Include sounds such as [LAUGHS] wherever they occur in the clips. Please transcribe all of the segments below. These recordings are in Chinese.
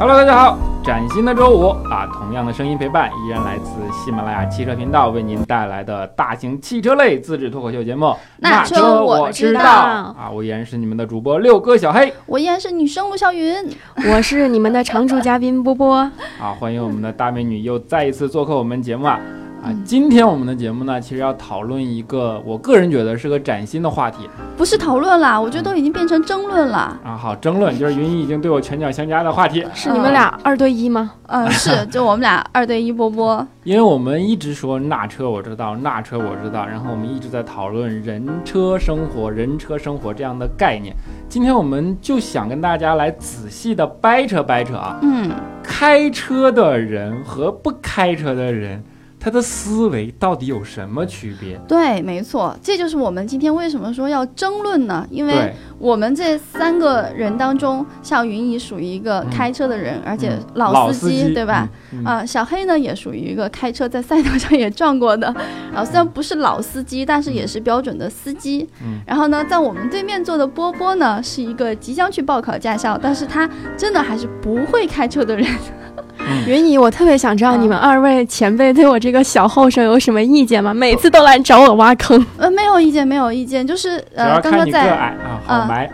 Hello，大家好，崭新的周五。啊，同样的声音陪伴，依然来自喜马拉雅汽车频道为您带来的大型汽车类自制脱口秀节目《那车我我》知道。啊，我依然是你们的主播六哥小黑。我依然是女生陆小云，我是你们的常驻嘉宾波波。[LAUGHS] 啊，欢迎我们的大美女又再一次做客我们节目啊。啊嗯，今天我们的节目呢，其实要讨论一个我个人觉得是个崭新的话题不是讨论啦，我觉得都已经变成争论了。啊。好，争论就是云姨已经对我拳脚相加的话题，是你们俩二对一吗？嗯，是，[LAUGHS] 就我们俩二对一波波。因为我们一直说那车我知道，那车我知道，然后我们一直在讨论人车生活、人车生活这样的概念。今天我们就想跟大家来仔细的掰扯掰扯啊，嗯，开车的人和不开车的人，他的思维到底有什么区别？对，没错，这就是我们今天为什么说要争论呢？因为，我们这三个人当中，像云姨属于一个开车的人，而且嗯老司机，对吧？？啊、小黑呢也属于一个开车在赛道上也撞过的，啊虽然不是老司机，但是也是标准的司机。嗯然后呢，在我们对面坐的波波呢，是一个即将去报考驾校，但是他真的还是不会开车的人。嗯云姨，我特别想知道啊你们二位前辈对我这个小后生有什么意见吗？每次都来找我挖坑。呃，没有意见，没有意见，就是呃，刚刚在矮啊，好啊埋。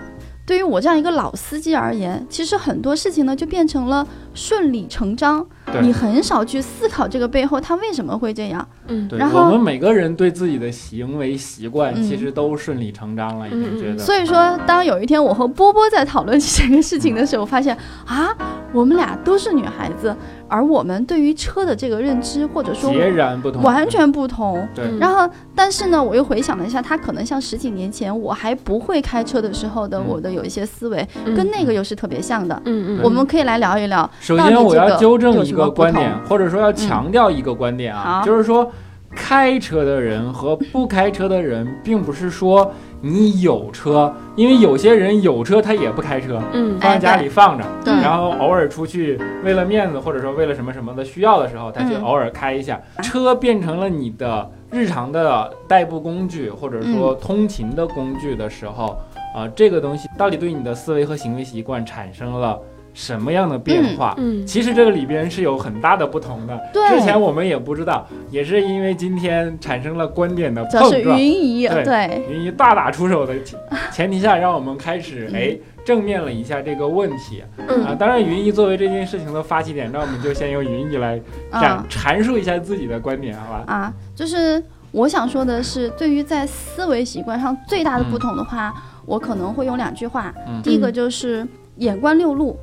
对于我这样一个老司机而言，其实很多事情呢就变成了顺理成章，你很少去思考这个背后他为什么会这样。嗯对，然后我们每个人对自己的行为习惯嗯其实都顺理成章了，已经觉得。所以说，当有一天我和波波在讨论这个事情的时候，我发现啊，我们俩都是女孩子，而我们对于车的这个认知或者说截然不同，完全不同。对。嗯然后，但是呢，我又回想了一下，他可能像十几年前我还不会开车的时候的嗯我的有一些思维，嗯跟那个又是特别像的。嗯嗯我们可以来聊一聊。首先，我要纠正一个观点或者说要强调一个观点啊，嗯就是说，开车的人和不开车的人，并不是说你有车，因为有些人有车他也不开车，嗯放在家里放着，对。然后偶尔出去为了面子或者说为了什么什么的需要的时候，他就嗯偶尔开一下。车变成了你的日常的代步工具，或者说通勤的工具的时候，啊、这个东西到底对你的思维和行为习惯产生了什么样的变化？嗯其实这个里边是有很大的不同的。对之前我们也不知道，也是因为今天产生了观点的碰撞。云姨，对对，云姨大打出手的前前提下，让我们开始嗯哎正面了一下这个问题啊。嗯当然，云姨作为这件事情的发起点，那我们就先由云姨来阐啊阐述一下自己的观点，好吧？啊，就是我想说的是，对于在思维习惯上最大的不同的话，我可能会用两句话。嗯第一个就是眼观六路，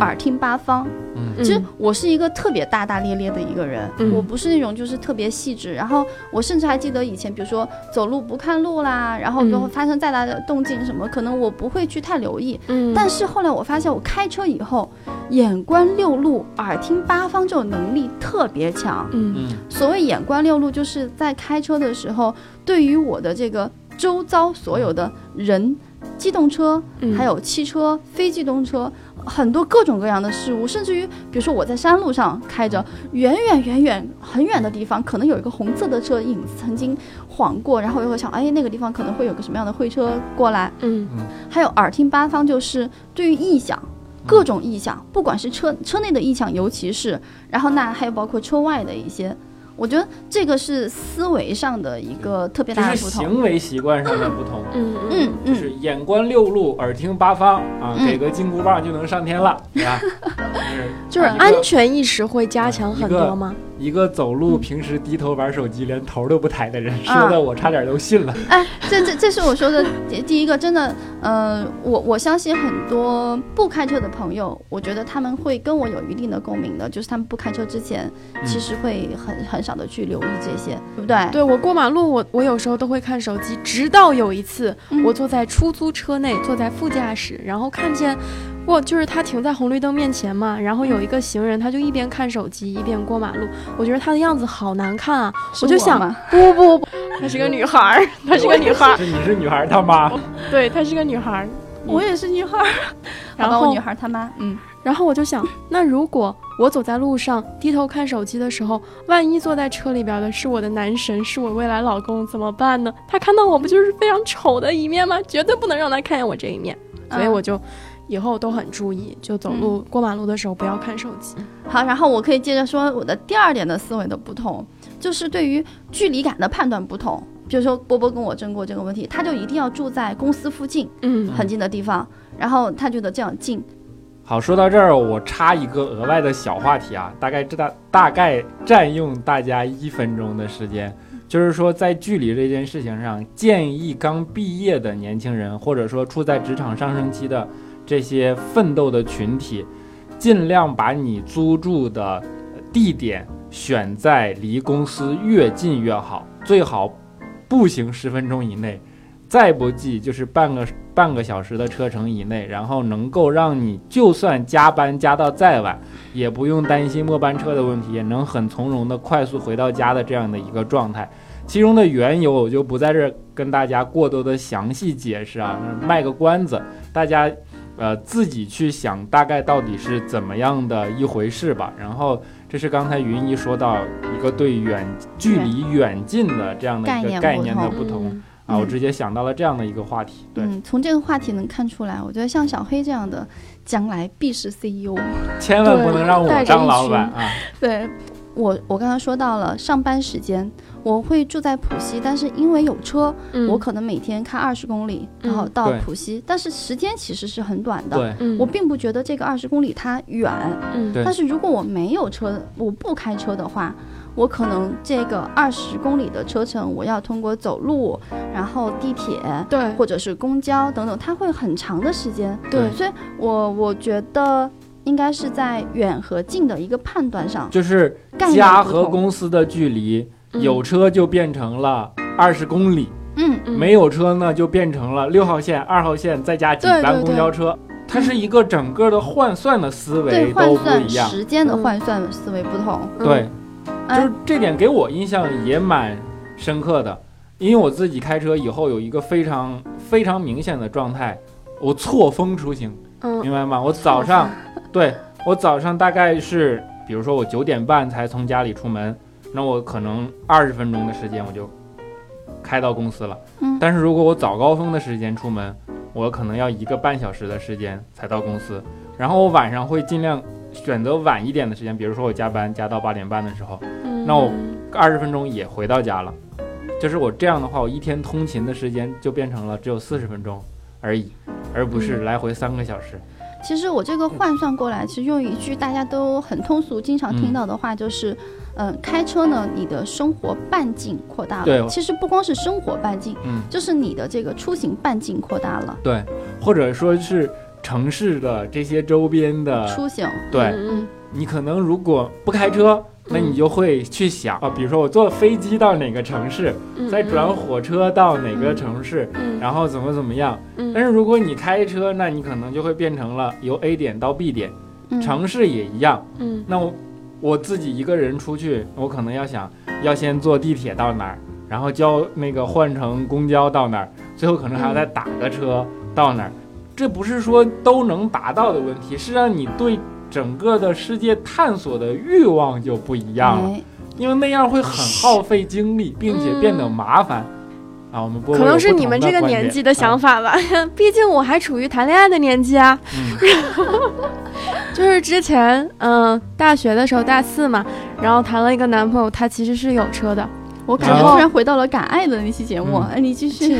耳听八方。嗯其实我是一个特别大大咧咧的一个人，嗯我不是那种就是特别细致。然后我甚至还记得以前，比如说走路不看路啦，然后嗯如果发生再大的动静什么，可能我不会去太留意。嗯但是后来我发现，我开车以后，眼观六路，耳听八方这种能力特别强。嗯嗯所谓眼观六路，就是在开车的时候，对于我的这个周遭所有的人、机动车，嗯还有汽车、非机动车，很多各种各样的事物，甚至于，比如说我在山路上开着，远远远远很远的地方，可能有一个红色的车影子曾经晃过，然后又会想，哎，那个地方可能会有个什么样的会车过来。嗯还有耳听八方，就是对于异响。各种异响，不管是车车内的异响，尤其是，然后那还有包括车外的一些，我觉得这个是思维上的一个特别大的不同。行为习惯上的不同。嗯嗯嗯，就是眼观六路，耳听八方啊，嗯给个金箍棒就能上天了，对吧？[LAUGHS] 就是安全意识会加强很多吗？一个走路嗯平时低头玩手机连头都不抬的人啊说的，我差点都信了。[LAUGHS] 哎，这这这是我说的第第一个，真的，呃，我我相信很多不开车的朋友，我觉得他们会跟我有一定的共鸣的，就是他们不开车之前，嗯其实会很很少的去留意这些，对不对？对我过马路，我我有时候都会看手机，直到有一次，嗯。我坐在出租车内，坐在副驾驶，然后看见，我就是他停在红绿灯面前嘛，然后有一个行人，他就一边看手机一边过马路，我觉得他的样子好难看啊，是我就想嘛，不不不，她 [LAUGHS] 是个女孩儿，[LAUGHS] 她是个女孩儿，[LAUGHS] 是你是女孩他妈，对，她是个女孩儿，我也是女孩儿，然后我女孩儿他妈，嗯，然后我就想，那如果我走在路上低头看手机的时候，万一坐在车里边的是我的男神，是我未来老公，怎么办呢？他看到我不就是非常丑的一面吗？绝对不能让他看见我这一面。所以嗯。我就以后都很注意，就走路、过马路的时候不要看手机。好，然后我可以接着说我的第二点的思维的不同，就是对于距离感的判断不同。比如说波波跟我争过这个问题，他就一定要住在公司附近嗯很近的地方，然后他觉得这样近。好，说到这儿，我插一个额外的小话题啊，大概知道大概占用大家一分钟的时间，就是说在距离这件事情上，建议刚毕业的年轻人，或者说处在职场上升期的这些奋斗的群体，尽量把你租住的地点选在离公司越近越好，最好步行十分钟以内，再不济就是半个半个小时的车程以内，然后能够让你就算加班加到再晚，也不用担心末班车的问题，也能很从容的快速回到家的这样的一个状态。其中的缘由我就不在这儿跟大家过多的详细解释啊，卖个关子，大家呃自己去想大概到底是怎么样的一回事吧。然后这是刚才云姨说到一个对远距离远近的这样的一个概概念的不同嗯啊，我直接想到了这样的一个话题。对，嗯，从这个话题能看出来，我觉得像小黑这样的，将来必是 CEO。千万不能让我当老板啊！对我，我刚刚说到了上班时间，我会住在浦西，但是因为有车，嗯。我可能每天开二十公里，然后嗯到浦西，但是时间其实是很短的。我并不觉得这个二十公里它远，嗯。但是如果我没有车，我不开车的话，我可能这个二十公里的车程，我要通过走路，然后地铁对。或者是公交等等，它会很长的时间。对。所以我我觉得应该是在远和近的一个判断上，就是家和公司的距离，嗯有车就变成了二十公里，嗯嗯没有车呢就变成了六号线、二号线再加几班公交车。它是一个整个的换算的思维都不一样。时间的嗯换算思维不同。嗯对，就哎是这点给我印象也蛮深刻的，因为我自己开车以后有一个非常非常明显的状态，我错峰出行，嗯明白吗？我早上，对我早上大概是，比如说我九点半才从家里出门，那我可能二十分钟的时间我就开到公司了。嗯但是如果我早高峰的时间出门，我可能要一个半小时的时间才到公司。然后我晚上会尽量选择晚一点的时间，比如说我加班加到八点半的时候，嗯那我二十分钟也回到家了。就是我这样的话，我一天通勤的时间就变成了只有四十分钟而已，而不是来回三个小时。其实我这个换算过来，其实用一句大家都很通俗、经常听到的话，就是，嗯、开车呢，你的生活半径扩大对。了。其实不光是生活半径，嗯，就是你的这个出行半径扩大了。对，或者说是城市的这些周边的，出行，对。嗯你可能如果不开车，那你就会去想啊，比如说我坐飞机到哪个城市，嗯再转火车到哪个城市，嗯然后怎么怎么样。嗯。但是如果你开车，那你可能就会变成了由 A 点到 B 点，嗯，城市也一样。嗯。那我我自己一个人出去，我可能要想要先坐地铁到哪儿，然后交那个换乘公交到哪儿，最后可能还要再打个车到哪儿。这不是说都能达到的问题，是让你对整个的世界探索的欲望就不一样了，哎因为那样会很耗费精力，并且变得麻烦。啊，我们可能是你们这个年纪的想啊法吧，毕竟我还处于谈恋爱的年纪啊。嗯 [LAUGHS] 就是之前，嗯、大学的时候大四嘛，然后谈了一个男朋友，他其实是有车的。我感觉突然回到了敢爱的那期节目。嗯哎，你继续。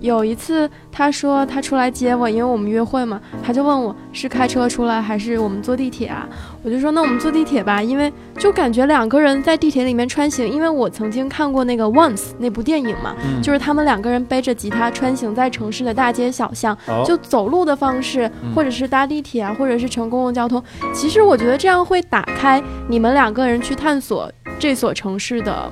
有一次，他说他出来接我，因为我们约会嘛，他就问我是开车出来还是我们坐地铁啊？我就说那我们坐地铁吧，因为就感觉两个人在地铁里面穿行，因为我曾经看过那个《Once》那部电影嘛，嗯，就是他们两个人背着吉他穿行在城市的大街小巷，哦就走路的方式嗯，或者是搭地铁啊，或者是乘公共交通。其实我觉得这样会打开你们两个人去探索这所城市的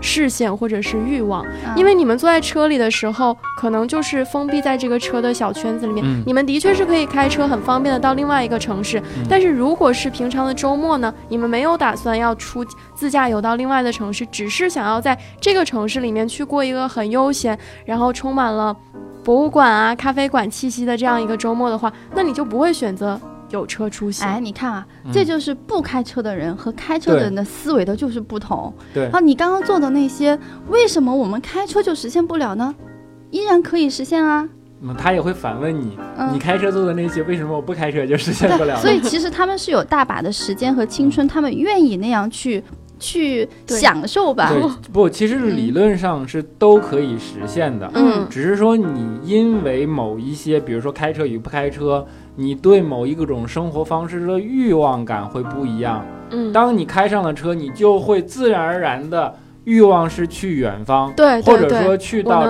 视线或者是欲望，啊因为你们坐在车里的时候，可能就是封闭在这个车的小圈子里面。嗯你们的确是可以开车很方便的到另外一个城市，嗯但是如果是平常的周末呢，你们没有打算要出自驾游到另外的城市，只是想要在这个城市里面去过一个很悠闲，然后充满了博物馆啊、咖啡馆气息的这样一个周末的话，那你就不会选择有车出行。哎，你看啊，嗯这就是不开车的人和开车的人的思维的就是不同。对啊，你刚刚做的那些，为什么我们开车就实现不了呢？依然可以实现啊。嗯他也会反问你，嗯你开车做的那些，为什么我不开车就实现不了对，？所以其实他们是有大把的时间和青春，他们愿意那样去去享受吧。对，不，其实理论上是都可以实现的，嗯只是说你因为某一些，比如说开车与不开车，你对某一种生活方式的欲望感会不一样。嗯，当你开上了车，你就会自然而然的欲望是去远方，对或者说去到。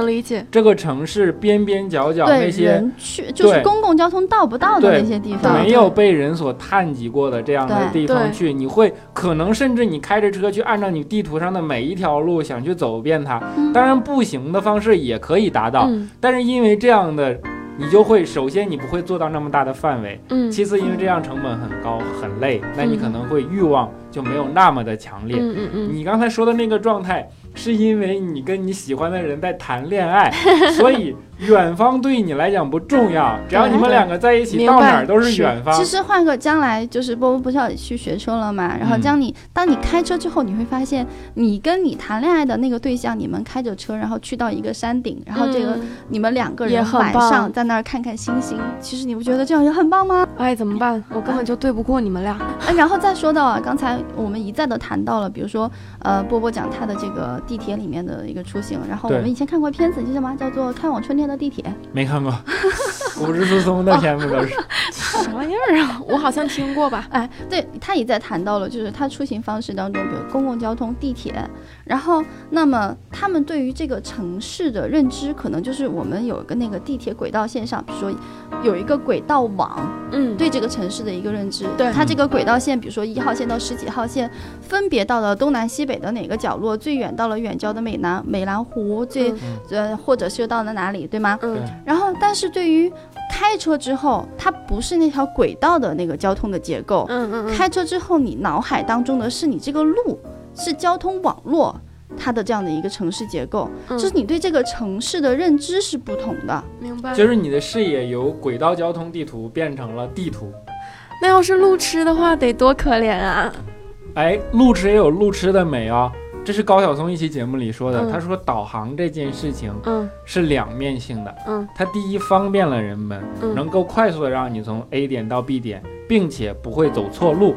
这个城市边边角角，那些去就是公共交通到不到的那些地方，没有被人所探及过的这样的地方去，你会可能甚至你开着车去按照你地图上的每一条路想去走遍它。嗯当然，步行的方式也可以达到，嗯但是因为这样的，你就会首先你不会做到那么大的范围，嗯。其次因为这样成本很高很累，那你可能会欲望就没有那么的强烈。嗯嗯嗯，你刚才说的那个状态，是因为你跟你喜欢的人在谈恋爱，[LAUGHS] 所以远方对你来讲不重要，只要你们两个在一起，到哪儿都是是远方其。实换个将来，就是波波不是要去学车了嘛？然后嗯将你、当你开车之后，你会发现，你跟你谈恋爱的那个对象，你们开着车，然后去到一个山顶，然后这个、嗯你们两个人晚上在那儿看看星星，其实你不觉得这样也很棒吗？哎怎么办？我根本就对不过你们俩。哎，然后再说到啊，刚才我们一再的谈到了，比如说，呃，波波讲他的这个地铁里面的一个出行，然后我们以前看过片子，叫什么？叫做《开往春天的地铁》。没看过，骨质疏松的片子都是。啥玩意儿啊？[LAUGHS] 我好像听过吧？哎，对他也在谈到了，就是他出行方式当中，比如公共交通、地铁，然后那么他们对于这个城市的认知，可能就是我们有一个那个地铁轨道线上，比如说有一个轨道网，嗯，对这个城市的一个认知。对它这个轨道线，比如说一号线到十几号线，分别到了东南西北的哪个角落，最远到了远郊的美南美兰湖，最、嗯呃或者是到了哪里，对吗？嗯然后，但是对于开车之后，它不是那条轨道的那个交通的结构。嗯嗯嗯，开车之后，你脑海当中的是你这个路，是交通网络，它的这样的一个城市结构，嗯就是你对这个城市的认知是不同的。明白。就是你的视野由轨道交通地图变成了地图。那要是路痴的话，得多可怜啊！哎，路痴也有路痴的美啊、这是高晓松一期节目里说的。嗯他说导航这件事情嗯是两面性的，嗯它第一方便了人们，嗯能够快速的让你从 A 点到 B 点，并且不会走错路。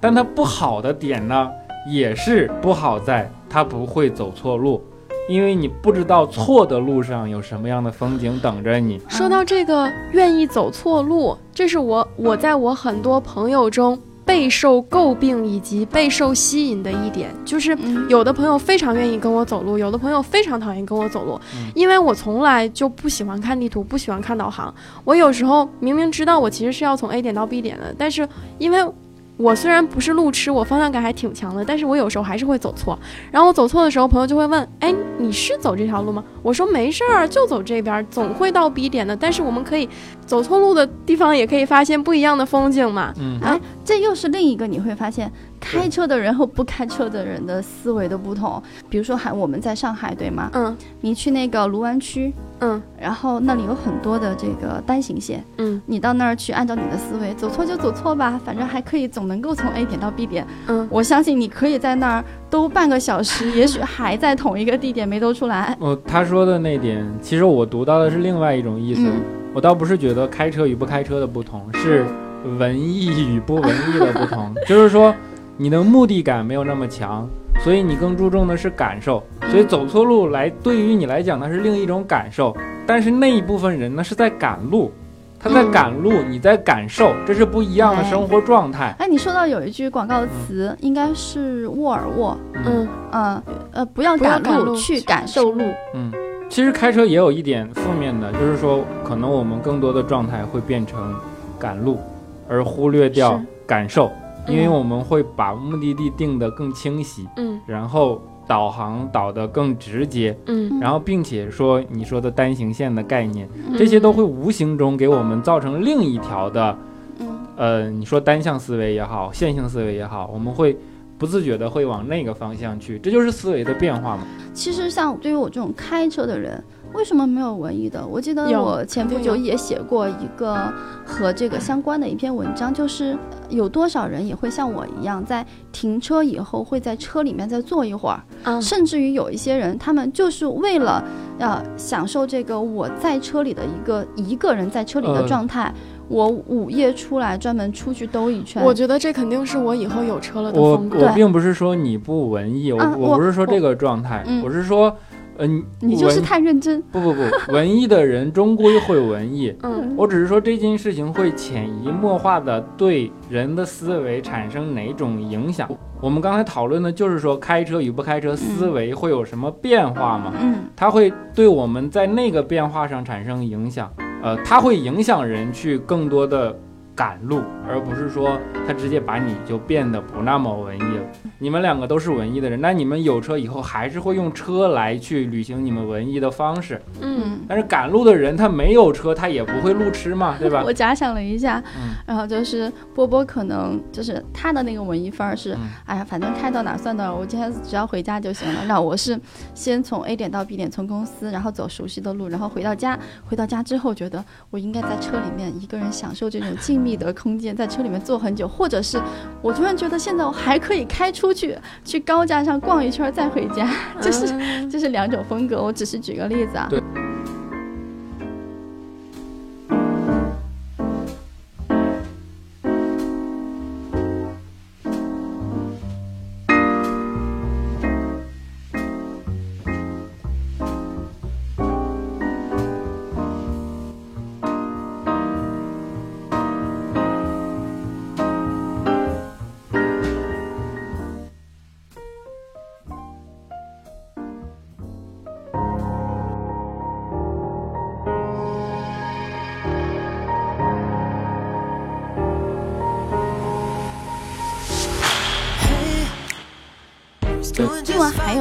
但它不好的点呢，也是不好在它不会走错路，因为你不知道错的路上有什么样的风景等着你。说到这个愿意走错路，这是我我在我很多朋友中备受诟病以及备受吸引的一点，就是嗯，有的朋友非常愿意跟我走路，有的朋友非常讨厌跟我走路，嗯。因为我从来就不喜欢看地图，不喜欢看导航。我有时候明明知道我其实是要从 A 点到 B 点的，但是因为我虽然不是路痴，我方向感还挺强的，但是我有时候还是会走错。然后我走错的时候，朋友就会问：“哎，你是走这条路吗？”我说：“没事儿，就走这边，总会到 B 点的。但是我们可以走错路的地方，也可以发现不一样的风景嘛。”嗯，哎，这又是另一个你会发现，开车的人和不开车的人的思维都不同。比如说，还我们在上海，对吗？嗯你去那个卢湾区，嗯然后那里有很多的这个单行线，嗯你到那儿去，按照你的思维，走错就走错吧，反正还可以，总能够从 A 点到 B 点。嗯，我相信你可以在那儿兜半个小时，[LAUGHS] 也许还在同一个地点没兜出来。哦，他说的那点，其实我读到的是另外一种意思。嗯我倒不是觉得开车与不开车的不同，是文艺与不文艺的不同。就是说，你的目的感没有那么强，所以你更注重的是感受。所以走错路来对于你来讲，那是另一种感受。但是那一部分人呢，是在赶路，他在嗯赶路，你在感受，这是不一样的哎生活状态。哎，你说到有一句广告词，应该是沃尔沃，嗯嗯呃，不要赶路，赶路去感受路。嗯，其实开车也有一点负面的，就是说可能我们更多的状态会变成赶路，而忽略掉感受，因为嗯我们会把目的地定得更清晰，嗯然后导航导得更直接，嗯然后并且说你说的单行线的概念，嗯这些都会无形中给我们造成另一条的，嗯呃，你说单向思维也好，线性思维也好，我们会。不自觉的会往那个方向去，这就是思维的变化嘛。其实像对于我这种开车的人，为什么没有文艺的？我记得我前不久也写过一个和这个相关的一篇文章，就是有多少人也会像我一样，在停车以后会在车里面再坐一会儿，嗯甚至于有一些人，他们就是为了呃享受这个我在车里的一个一个人在车里的呃状态，我午夜出来专门出去兜一圈。我觉得这肯定是我以后有车了的风格。对我并不是说你不文艺，我、啊我我我不是说这个状态，嗯我是说，呃，你你就是太认真。不不不，文艺的人终归会文艺。[LAUGHS] 嗯我只是说这件事情会潜移默化的对人的思维产生哪种影响。我们刚才讨论的就是说开车与不开车思维会有什么变化嘛？嗯它会对我们在那个变化上产生影响。呃，它会影响人去更多的赶路，而不是说他直接把你就变得不那么文艺了。你们两个都是文艺的人，那你们有车以后还是会用车来去履行你们文艺的方式。嗯嗯。但是赶路的人他没有车，他也不会路痴嘛，[LAUGHS] 对吧？我假想了一下，嗯然后就是波波可能就是他的那个文艺范儿是，嗯哎呀，反正开到哪儿算哪儿，我今天只要回家就行了。[LAUGHS] 那我是先从 A 点到 B 点，从公司，然后走熟悉的路，然后回到家。回到家之后，觉得我应该在车里面一个人享受这种静谧的空间，在车里面坐很久，或者是我突然觉得现在我还可以开出去，去高架上逛一圈儿再回家，就是嗯这是两种风格。我只是举个例子啊。对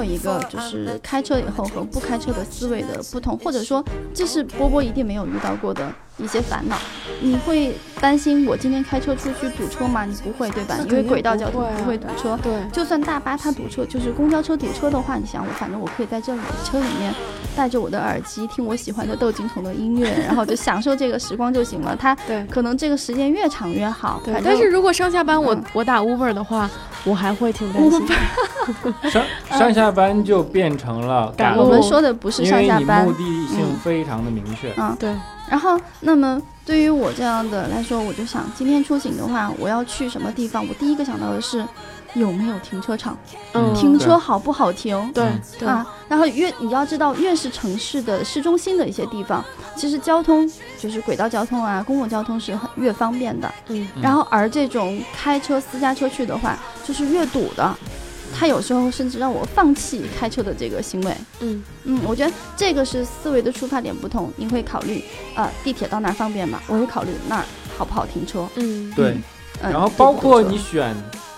有一个就是开车以后和不开车的思维的不同，或者说这是波波一定没有遇到过的一些烦恼。你会担心我今天开车出去堵车吗？你不会对吧？因为轨道交通不会堵车。对，就算大巴它堵车，就是公交车堵车的话，你想我反正我可以在这里车里面戴着我的耳机听我喜欢的窦靖童的音乐，然后就享受这个时光就行了。它对可能这个时间越长越好。对，但是如果上下班我、嗯我打 Uber 的话，我还会挺担心。[LAUGHS] 上 [LAUGHS] 上下班就变成了赶路我们说的不是上下班。你目，的性嗯非常的明确。嗯，对，然后，那么对于我这样的来说，我就想今天出行的话，我要去什么地方？我第一个想到的是有没有停车场，嗯，停车好不好停？对。嗯对、啊，然后越你要知道，越是城市的市中心的一些地方，其实交通就是轨道交通啊，公共交通是很越方便的。嗯嗯然后而这种开车私家车去的话，就是越堵的。他有时候甚至让我放弃开车的这个行为。嗯嗯，我觉得这个是思维的出发点不同。你会考虑，呃，地铁到那儿方便吗？我会考虑那儿好不好停车。嗯对，嗯，然后包括你选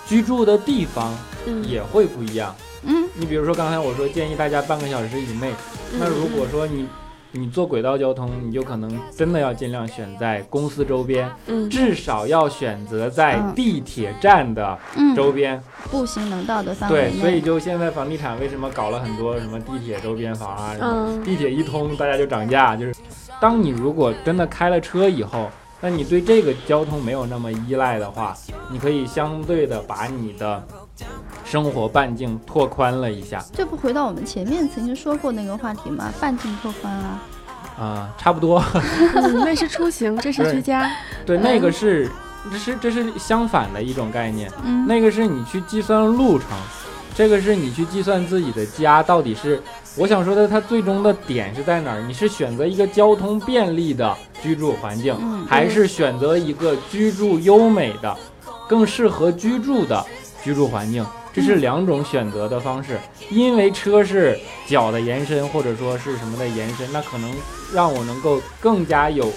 居住的地方嗯也会不一样。嗯你比如说刚才我说建议大家半个小时以内，那如果说你你坐轨道交通，你就可能真的要尽量选在公司周边，嗯。至少要选择在嗯地铁站的嗯，周边。步行能到的范围对，所以就现在房地产为什么搞了很多什么地铁周边房啊，什么嗯。地铁一通大家就涨价，就是当你如果真的开了车以后，那你对这个交通没有那么依赖的话，你可以相对的把你的生活半径拓宽了一下这不回到我们前面曾经说过那个话题吗？半径拓宽啊。啊、差不多。嗯那是出行，这是居家。对，嗯那个是这是这是相反的一种概念，嗯，那个是你去计算路程，这个是你去计算自己的家到底是。我想说的，它最终的点是在哪儿？你是选择一个交通便利的居住环境，嗯还是选择一个居住优美的、更适合居住的居住环境？这是两种选择的方式。因为车是脚的延伸，或者说是什么的延伸，那可能让我能够更加有，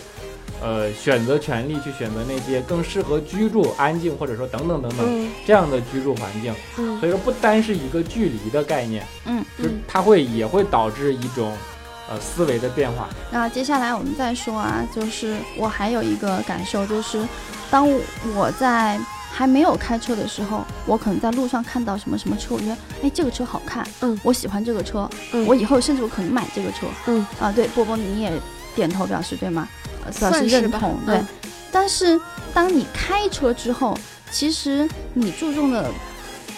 呃，选择权利去选择那些更适合居住、安静，或者说等等等等嗯这样的居住环境。嗯所以说，不单是一个距离的概念，嗯，就是它会也会导致一种，呃，思维的变化。那接下来我们再说啊，就是我还有一个感受，就是当我在还没有开车的时候，我可能在路上看到什么什么车，我觉得哎这个车好看，嗯，我喜欢这个车，嗯我以后甚至我可能买这个车，嗯啊，对，波波你也点头表示对吗？呃表示算是认同，对。嗯但是当你开车之后，其实你注重的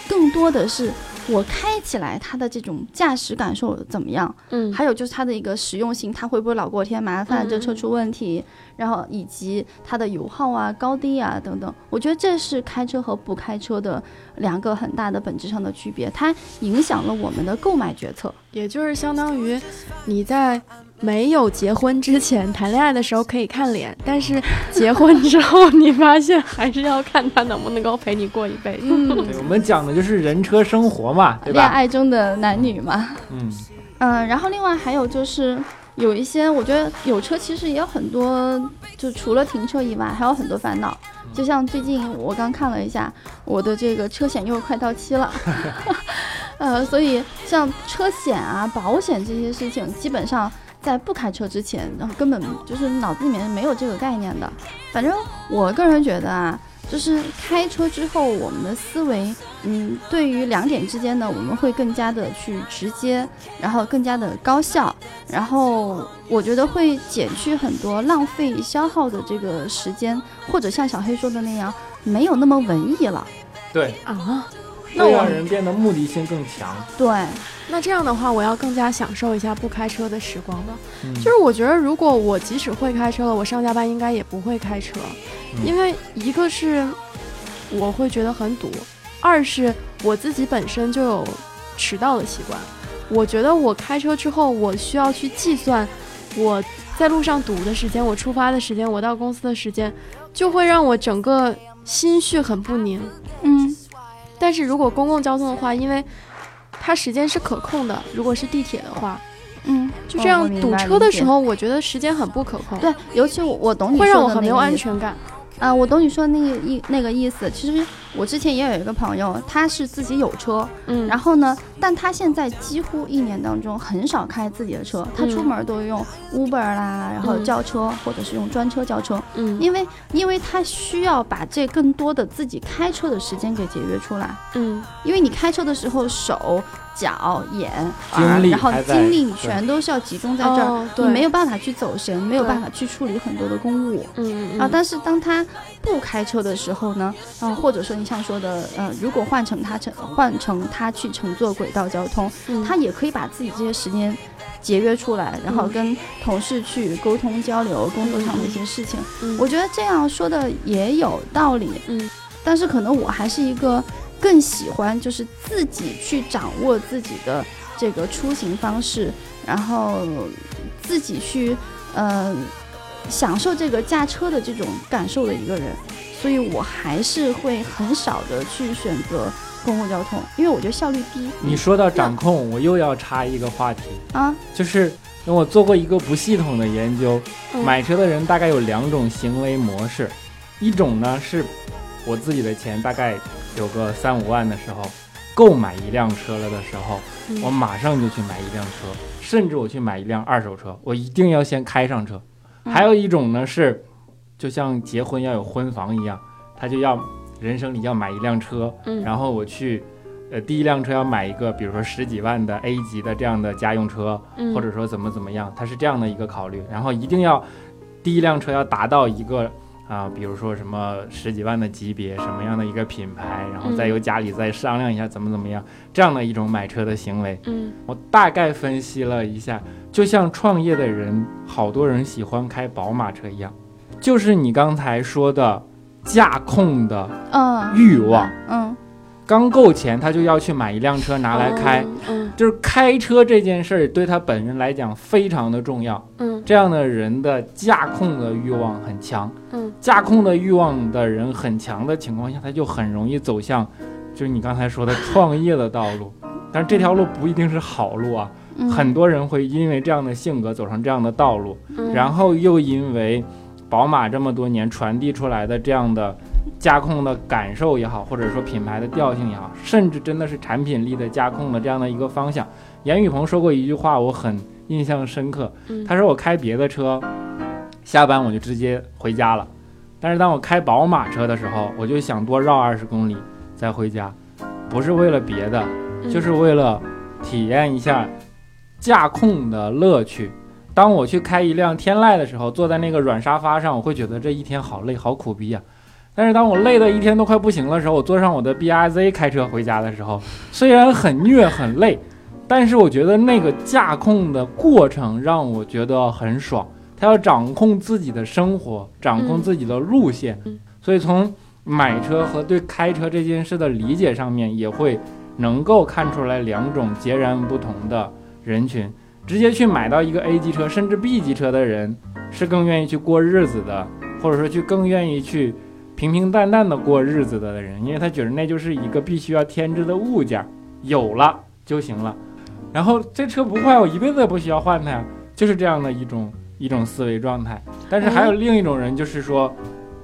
更多的是我开起来它的这种驾驶感受怎么样，嗯还有就是它的一个实用性，它会不会老给我添麻烦，嗯这车出问题，然后以及它的油耗啊、高低啊等等，我觉得这是开车和不开车的两个很大的本质上的区别，它影响了我们的购买决策。也就是相当于你在没有结婚之前谈恋爱的时候可以看脸，但是 [LAUGHS] 结婚之后你发现还是要看他能不能够陪你过一辈子。嗯，我们讲的就是人车生活嘛，对恋？爱中的男女嘛。嗯，嗯，然后另外还有就是有一些，我觉得有车其实也有很多，就除了停车以外，还有很多烦恼。就像最近我刚看了一下，我的这个车险又快到期了，[LAUGHS] 呃，所以像车险啊、保险这些事情，基本上在不开车之前，然后根本就是脑子里面没有这个概念的。反正我个人觉得啊，就是开车之后，我们的思维，嗯，对于两点之间呢，我们会更加的去直接，然后更加的高效，然后我觉得会减去很多浪费消耗的这个时间，或者像小黑说的那样，没有那么文艺了。对，啊，那会我让人变得目的性更强。对，那这样的话，我要更加享受一下不开车的时光了。嗯，就是我觉得，如果我即使会开车了，我上下班应该也不会开车，嗯因为一个是我会觉得很堵，二是我自己本身就有迟到的习惯。我觉得我开车之后，我需要去计算我在路上堵的时间，我出发的时间，我到公司的时间，就会让我整个心绪很不宁。嗯但是如果公共交通的话，因为它时间是可控的，如果是地铁的话，嗯，就这样堵车的时候，我觉得时间很不可控，对，尤其我我懂你会说让我很没有安全感。啊，我懂你说的那个意那个意思。其实我之前也有一个朋友，他是自己有车，嗯，然后呢，但他现在几乎一年当中很少开自己的车，他出嗯门都用 Uber 啦，然后嗯叫车或者是用专车叫车，嗯。因为因为他需要把这更多的自己开车的时间给节约出来，嗯。因为你开车的时时候手。脚、眼、然后精力你全都是要集中在这儿，你没有办法去走神，没有办法去处理很多的公务。嗯嗯。啊，但是当他不开车的时候呢，啊，或者说你像说的，呃，如果换成他乘换成他去乘坐轨道交通，嗯。他也可以把自己这些时间节约出来，然后嗯跟同事去沟通交流工作上的一些事情。嗯。我觉得这样说的也有道理，嗯。但是可能我还是一个更喜欢就是自己去掌握自己的这个出行方式，然后自己去呃享受这个驾车的这种感受的一个人，所以我还是会很少的去选择公共交通，因为我觉得效率低。你说到掌控，我又要插一个话题，啊，就是我做过一个不系统的研究，嗯买车的人大概有两种行为模式，一种呢是我自己的钱大概有个三五万的时候，购买一辆车了的时候，嗯我马上就去买一辆车，甚至我去买一辆二手车，我一定要先开上车。嗯还有一种呢是，就像结婚要有婚房一样，他就要人生里要买一辆车，嗯然后我去。呃，第一辆车要买一个，比如说十几万的 A 级的这样的家用车，嗯或者说怎么怎么样，他是这样的一个考虑。然后一定要第一辆车要达到一个啊、比如说什么十几万的级别，什么样的一个品牌，然后再由家里再商量一下怎么怎么样，这样的一种买车的行为。嗯我大概分析了一下，就像创业的人，好多人喜欢开宝马车一样，就是你刚才说的驾控的嗯，欲望，嗯。刚够钱他就要去买一辆车拿来开。嗯就是开车这件事儿对他本人来讲非常的重要，嗯。这样的人的驾控的欲望很强，嗯。驾控的欲望的人很强的情况下，他就很容易走向，就是你刚才说的创业的道路。但是这条路不一定是好路啊，嗯，很多人会因为这样的性格走上这样的道路，嗯，然后又因为宝马这么多年传递出来的这样的驾控的感受也好，或者说品牌的调性也好，甚至真的是产品力的驾控的这样的一个方向。严雨鹏说过一句话，我很印象深刻。嗯他说我开别的车，下班我就直接回家了，但是当我开宝马车的时候，我就想多绕二十公里再回家，不是为了别的，嗯就是为了体验一下驾控的乐趣。当我去开一辆天籁的时候，坐在那个软沙发上，我会觉得这一天好累，好苦逼呀、但是当我累的一天都快不行的时候，我坐上我的 B R Z 开车回家的时候，虽然很虐很累，但是我觉得那个驾控的过程让我觉得很爽。他要掌控自己的生活，掌控自己的路线，嗯所以从买车和对开车这件事的理解上面，也会能够看出来两种截然不同的人群。直接去买到一个 A 级车甚至 B 级车的人，是更愿意去过日子的，或者说去更愿意去平平淡淡的过日子的人，因为他觉得那就是一个必须要添置的物件，有了就行了。然后这车不坏，我一辈子也不需要换它呀，就是这样的一种一种思维状态。但是还有另一种人，就是说，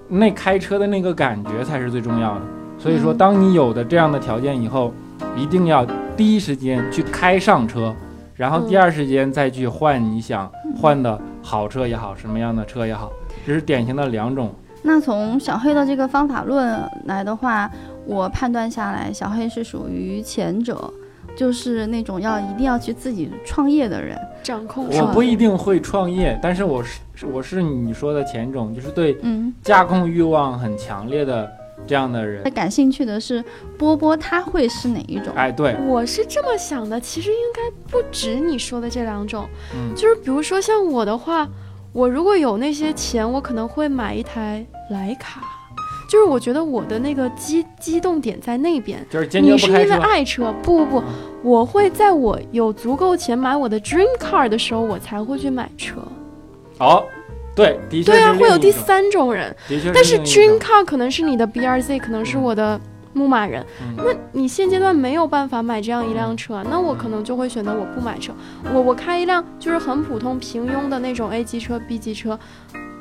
那开车的那个感觉才是最重要的。所以说，嗯当你有的这样的条件以后，一定要第一时间去开上车，然后第二时间再去换你想换的好车也好，什么样的车也好，这是典型的两种。那从小黑的这个方法论来的话，我判断下来，小黑是属于前者，就是那种要一定要去自己创业的人。掌控我不一定会创业，但是我是我是你说的前种，就是对嗯，驾控欲望很强烈的这样的人。感兴趣的是波波，他会是哪一种？哎，对，我是这么想的，其实应该不止你说的这两种，嗯就是比如说像我的话，我如果有那些钱，我可能会买一台徕卡，就是我觉得我的那个激激动点在那边。就是坚决你是因为。爱车，不不不，我会在我有足够钱买我的 dream car 的时候，我才会去买车。哦，对，的确对啊，会有第三种人，的确但是另一 dream car 可能是你的 BRZ，可能是我的牧马人。嗯那你现阶段没有办法买这样一辆车，那我可能就会选择我不买车，我我开一辆就是很普通平庸的那种 A 级车、B 级车，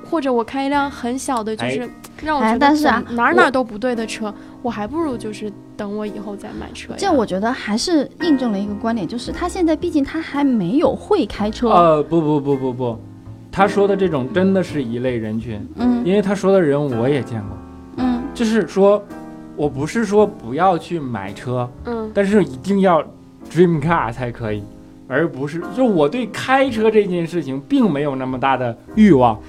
或者我开一辆很小的，就是让我哎觉得但是啊哪哪都不对的车，我还不如就是等我以后再买车呀。这我觉得还是印证了一个观点，就是他现在毕竟他还没有会开车。呃，不不不不不，他说的这种真的是一类人群，嗯。因为他说的人我也见过，嗯。就是说，我不是说不要去买车，嗯。但是一定要 dream car 才可以，而不是就我对开车这件事情并没有那么大的欲望。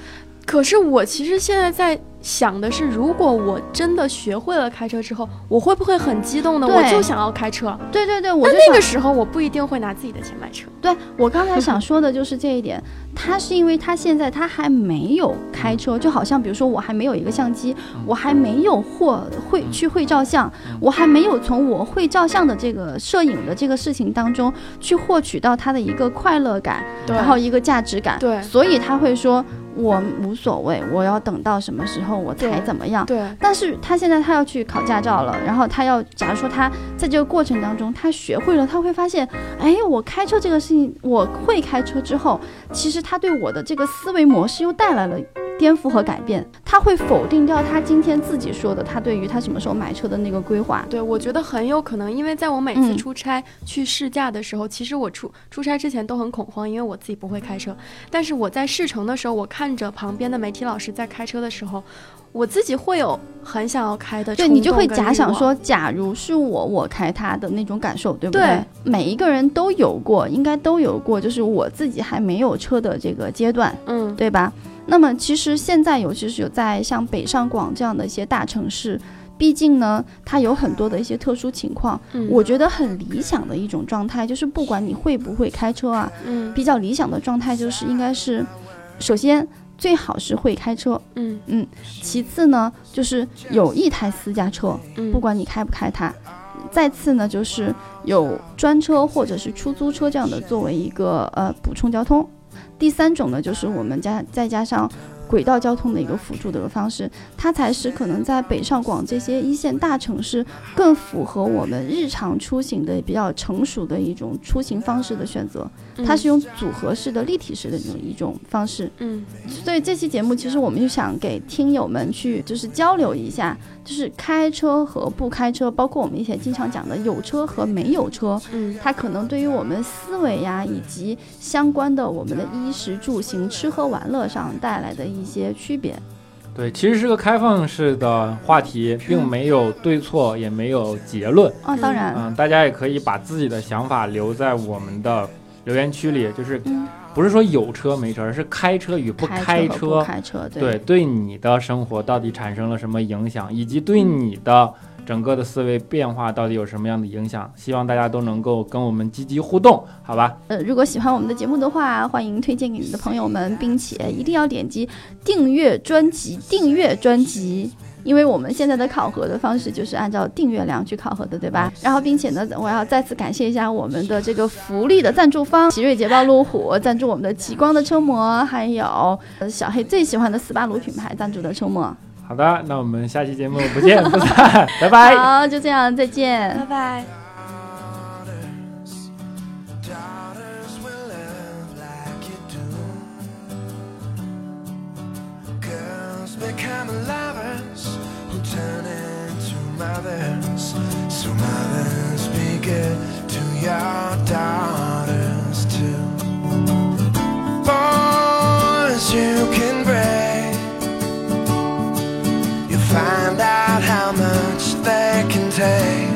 可是我其实现在在想的是，如果我真的学会了开车之后，我会不会很激动呢？我就想要开车。对对对，我那那个时候我不一定会拿自己的钱买车。[LAUGHS] 对我刚才想说的就是这一点，他是因为他现在他还没有开车，就好像比如说我还没有一个相机，我还没有获会去会照相，我还没有从我会照相的这个摄影的这个事情当中去获取到他的一个快乐感，然后一个价值感，对。所以他会说我无所谓，我要等到什么时候我才怎么样。对但是他现在他要去考驾照了，然后他要，假如说他在这个过程当中他学会了，他会发现，哎，我开车这个事情，我会开车之后，其实他对我的这个思维模式又带来了颠覆和改变，他会否定掉他今天自己说的他对于他什么时候买车的那个规划。对，我觉得很有可能，因为在我每次嗯出差去试驾的时候，其实我出出差之前都很恐慌，因为我自己不会开车。但是我在试乘的时候，我看着旁边的媒体老师在开车的时候，我自己会有很想要开的对你就会假想说，假如是我，我开它的那种感受，对不对每一个人都有过，应该都有过，就是我自己还没有车的这个阶段。嗯，对吧？那么其实现在尤其是有在像北上广这样的一些大城市，毕竟呢，它有很多的一些特殊情况。嗯我觉得很理想的一种状态，就是不管你会不会开车啊，嗯比较理想的状态就是应该是，首先最好是会开车，嗯嗯其次呢就是有一台私家车，嗯，不管你开不开它。再次呢，就是有专车或者是出租车这样的作为一个呃补充交通。第三种呢，就是我们加再加上轨道交通的一个辅助的方式，它才是可能在北上广这些一线大城市更符合我们日常出行的比较成熟的一种出行方式的选择。它是用组合式的、立体式的这种一种方式。嗯所以这期节目其实我们就想给听友们去就是交流一下，就是开车和不开车，包括我们以前经常讲的有车和没有车，嗯它可能对于我们思维呀以及相关的我们的衣食住行、吃喝玩乐上带来的一些区别。对，其实是个开放式的话题，并没有对错，也没有结论。啊，当然，嗯，大家也可以把自己的想法留在我们的留言区里，就是嗯，不是说有车没车，而是开车与不开开和不开车，对，对你的生活到底产生了什么影响，以及对你的整个的思维变化到底有什么样的影响？希望大家都能够跟我们积极互动，好吧？呃，如果喜欢我们的节目的话，欢迎推荐给你的朋友们，并且一定要点击订阅专辑，订阅专辑。因为我们现在的考核的方式就是按照订阅量去考核的，对吧？然后，并且呢，我要再次感谢一下我们的这个福利的赞助方——奇瑞捷豹路虎赞助我们的极光的车模，还有呃小黑最喜欢的斯巴鲁品牌赞助的车模。好的，那我们下期节目不见不散，[LAUGHS] 拜拜。好，就这样，再见。拜拜。Good to your daughters too. Boys you can break. You find out how much they can take.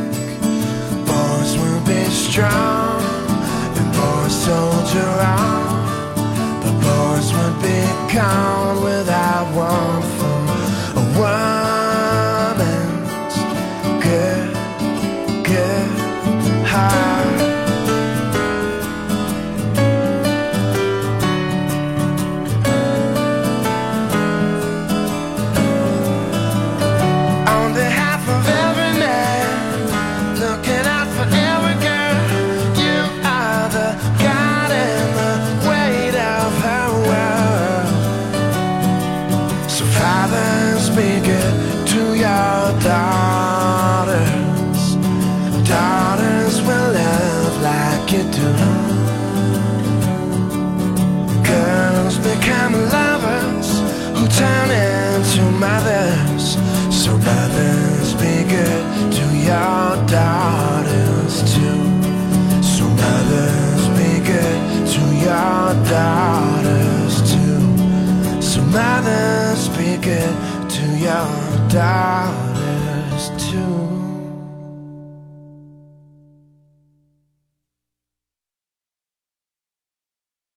Boys will be strong, and boys soldier on. But boys would be gone